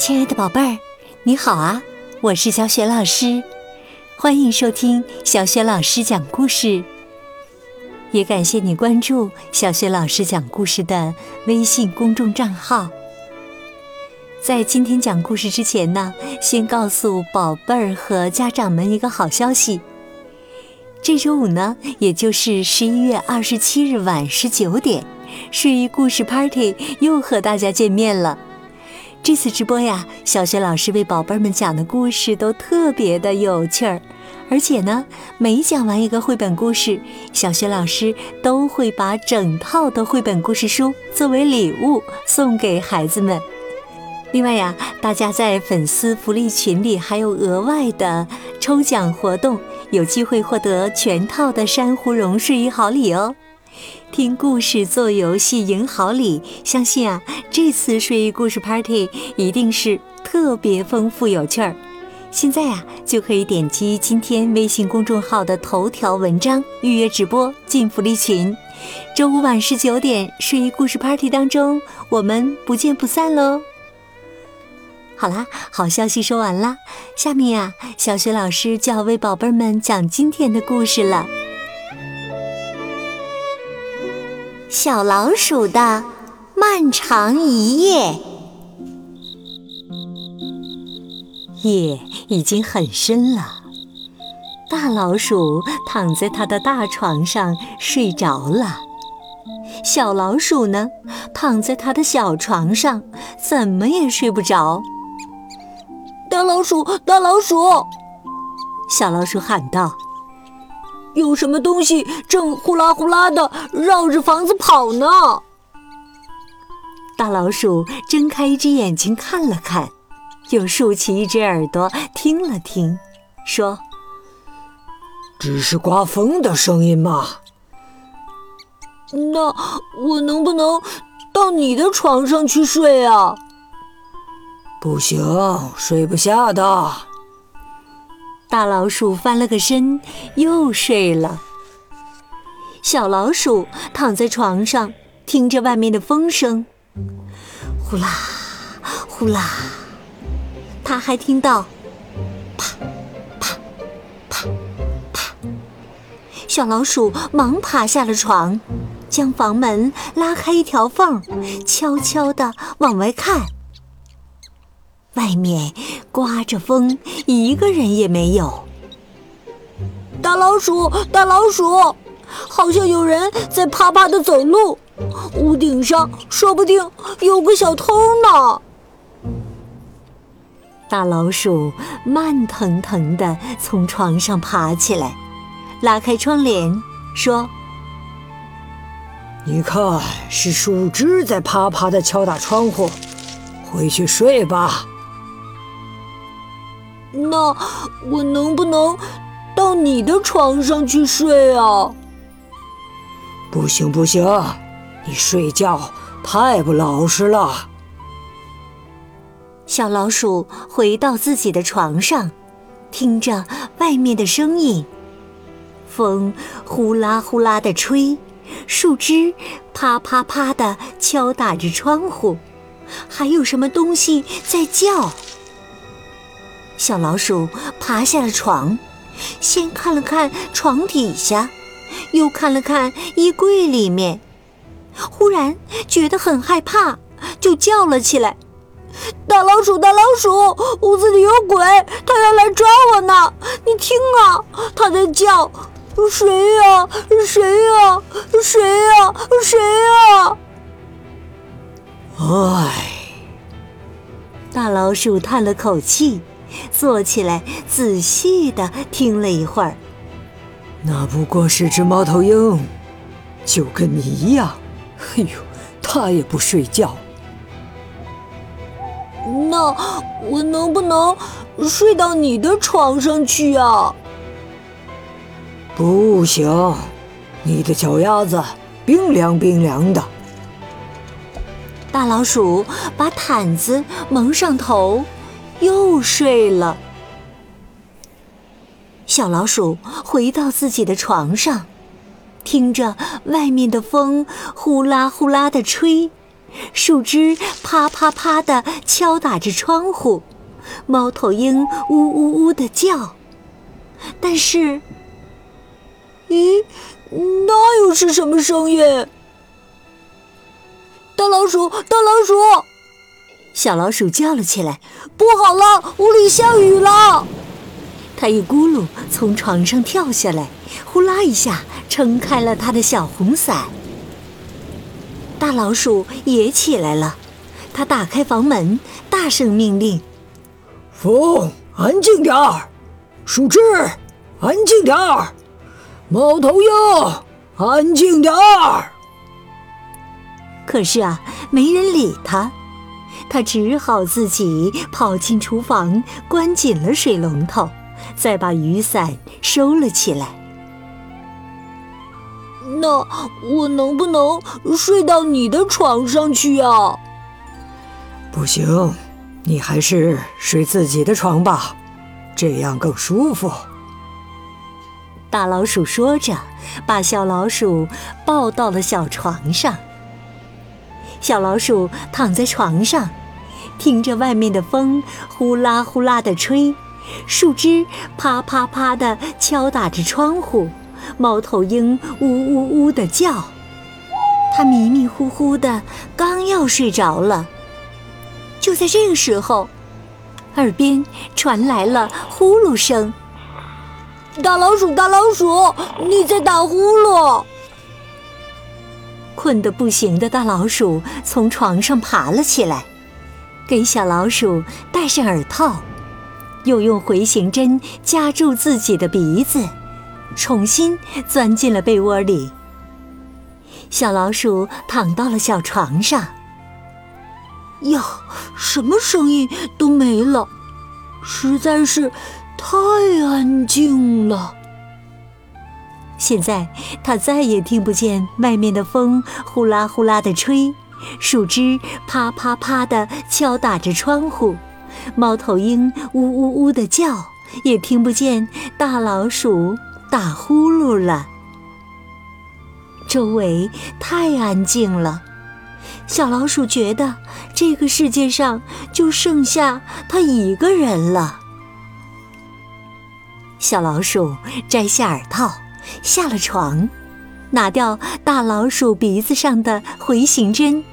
亲爱的宝贝儿，你好啊！我是小雪老师，欢迎收听小雪老师讲故事。也感谢你关注小雪老师讲故事的微信公众账号。在今天讲故事之前呢，先告诉宝贝儿和家长们一个好消息：这周五呢，也就是十一月二十七日晚十九点，睡衣故事 Party 又和大家见面了。这次直播呀，小雪老师为宝贝们讲的故事都特别的有趣儿，而且呢，每讲完一个绘本故事，小雪老师都会把整套的绘本故事书作为礼物送给孩子们。另外呀，大家在粉丝福利群里还有额外的抽奖活动，有机会获得全套的珊瑚绒睡衣好礼哦。听故事做游戏赢好礼，相信啊，这次睡衣故事 Party 一定是特别丰富有趣儿。现在啊，就可以点击今天微信公众号的头条文章预约直播进福利群。周五晚十九点睡衣故事 Party 当中，我们不见不散喽！好啦，好消息说完啦，下面呀，小雪老师就要为宝贝们讲今天的故事了。小老鼠的漫长一夜，夜已经很深了。大老鼠躺在它的大床上睡着了，小老鼠呢，躺在它的小床上，怎么也睡不着。大老鼠，大老鼠，小老鼠喊道。有什么东西正呼啦呼啦的绕着房子跑呢？大老鼠睁开一只眼睛看了看，又竖起一只耳朵听了听，说：“只是刮风的声音嘛。”那我能不能到你的床上去睡啊？不行，睡不下的。大老鼠翻了个身，又睡了。小老鼠躺在床上，听着外面的风声，呼啦呼啦。它还听到啪啪啪啪。小老鼠忙爬下了床，将房门拉开一条缝，悄悄地往外看。外面刮着风，一个人也没有。大老鼠，大老鼠，好像有人在啪啪的走路。屋顶上说不定有个小偷呢。大老鼠慢腾腾地从床上爬起来，拉开窗帘，说：“你看，是树枝在啪啪地敲打窗户。回去睡吧。”那我能不能到你的床上去睡啊？不行不行，你睡觉太不老实了。小老鼠回到自己的床上，听着外面的声音，风呼啦呼啦的吹，树枝啪啪啪的敲打着窗户，还有什么东西在叫。小老鼠爬下了床，先看了看床底下，又看了看衣柜里面，忽然觉得很害怕，就叫了起来：“大老鼠，大老鼠，屋子里有鬼，它要来抓我呢！你听啊，它在叫，谁呀？谁呀？谁呀？谁呀？”唉，大老鼠叹了口气。坐起来，仔细的听了一会儿。那不过是只猫头鹰，就跟你一样。哎呦，它也不睡觉。那我能不能睡到你的床上去啊？不行，你的脚丫子冰凉冰凉的。大老鼠把毯子蒙上头。又睡了。小老鼠回到自己的床上，听着外面的风呼啦呼啦的吹，树枝啪啪啪的敲打着窗户，猫头鹰呜呜呜的叫。但是，咦，那又是什么声音？大老鼠，大老鼠！小老鼠叫了起来：“不好了，屋里下雨了！”它一咕噜从床上跳下来，呼啦一下撑开了它的小红伞。大老鼠也起来了，它打开房门，大声命令：“风，安静点儿；树枝，安静点儿；猫头鹰，安静点儿。”可是啊，没人理它。他只好自己跑进厨房，关紧了水龙头，再把雨伞收了起来。那我能不能睡到你的床上去啊？不行，你还是睡自己的床吧，这样更舒服。大老鼠说着，把小老鼠抱到了小床上。小老鼠躺在床上。听着外面的风呼啦呼啦地吹，树枝啪啪啪地敲打着窗户，猫头鹰呜呜呜地叫。它迷迷糊糊的，刚要睡着了，就在这个时候，耳边传来了呼噜声。大老鼠，大老鼠，你在打呼噜！困得不行的大老鼠从床上爬了起来。给小老鼠戴上耳套，又用回形针夹住自己的鼻子，重新钻进了被窝里。小老鼠躺到了小床上，呀，什么声音都没了，实在是太安静了。现在它再也听不见外面的风呼啦呼啦的吹。树枝啪啪啪地敲打着窗户，猫头鹰呜呜呜地叫，也听不见大老鼠打呼噜了。周围太安静了，小老鼠觉得这个世界上就剩下它一个人了。小老鼠摘下耳套，下了床。拿掉大老鼠鼻子上的回形针。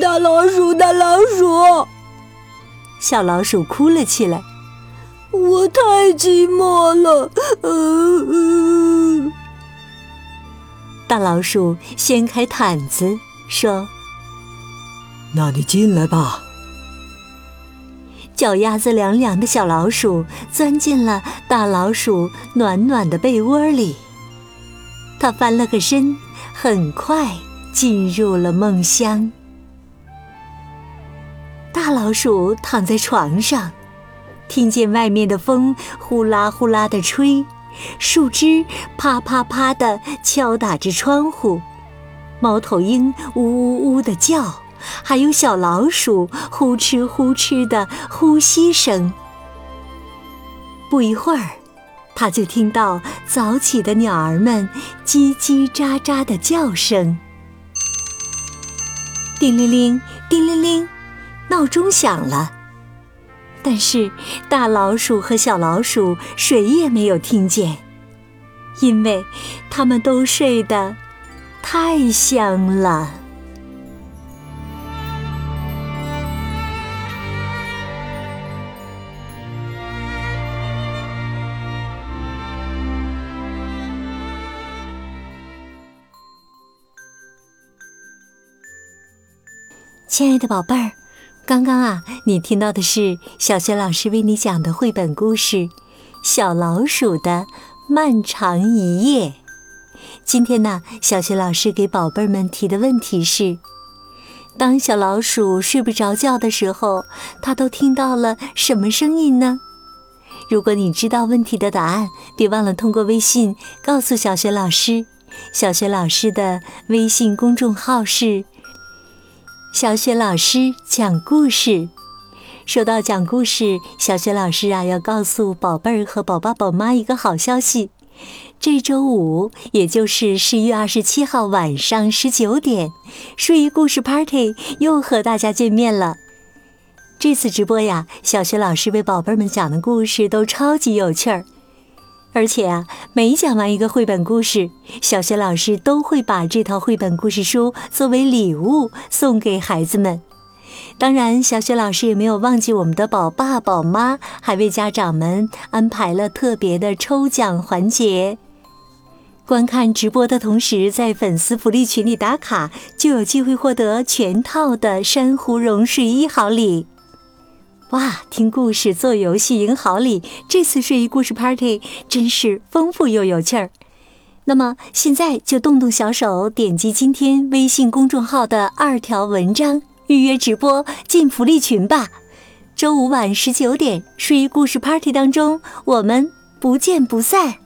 大老鼠，大老鼠，小老鼠哭了起来。我太寂寞了。大老鼠掀开毯子说：“那你进来吧。”脚丫子凉凉的小老鼠钻进了大老鼠暖暖的被窝里。它翻了个身，很快进入了梦乡。大老鼠躺在床上，听见外面的风呼啦呼啦的吹，树枝啪啪啪的敲打着窗户，猫头鹰呜呜呜的叫，还有小老鼠呼哧呼哧的呼吸声。不一会儿。他就听到早起的鸟儿们叽叽喳喳的叫声。叮铃铃，叮铃铃，闹钟响了。但是大老鼠和小老鼠谁也没有听见，因为他们都睡得太香了。亲爱的宝贝儿，刚刚啊，你听到的是小学老师为你讲的绘本故事《小老鼠的漫长一夜》。今天呢，小学老师给宝贝儿们提的问题是：当小老鼠睡不着觉的时候，它都听到了什么声音呢？如果你知道问题的答案，别忘了通过微信告诉小学老师。小学老师的微信公众号是。小雪老师讲故事，说到讲故事，小雪老师啊要告诉宝贝儿和宝爸宝妈一个好消息，这周五，也就是十一月二十七号晚上十九点，睡衣故事 Party 又和大家见面了。这次直播呀，小学老师为宝贝们讲的故事都超级有趣儿，而且啊，每讲完一个绘本故事，小学老师都会把这套绘本故事书作为礼物送给孩子们。当然，小雪老师也没有忘记我们的宝爸宝妈，还为家长们安排了特别的抽奖环节。观看直播的同时，在粉丝福利群里打卡，就有机会获得全套的珊瑚绒睡衣好礼。哇，听故事、做游戏、赢好礼，这次睡衣故事 Party 真是丰富又有趣儿。那么现在就动动小手，点击今天微信公众号的二条文章。预约直播进福利群吧！周五晚十九点睡衣故事 Party 当中，我们不见不散。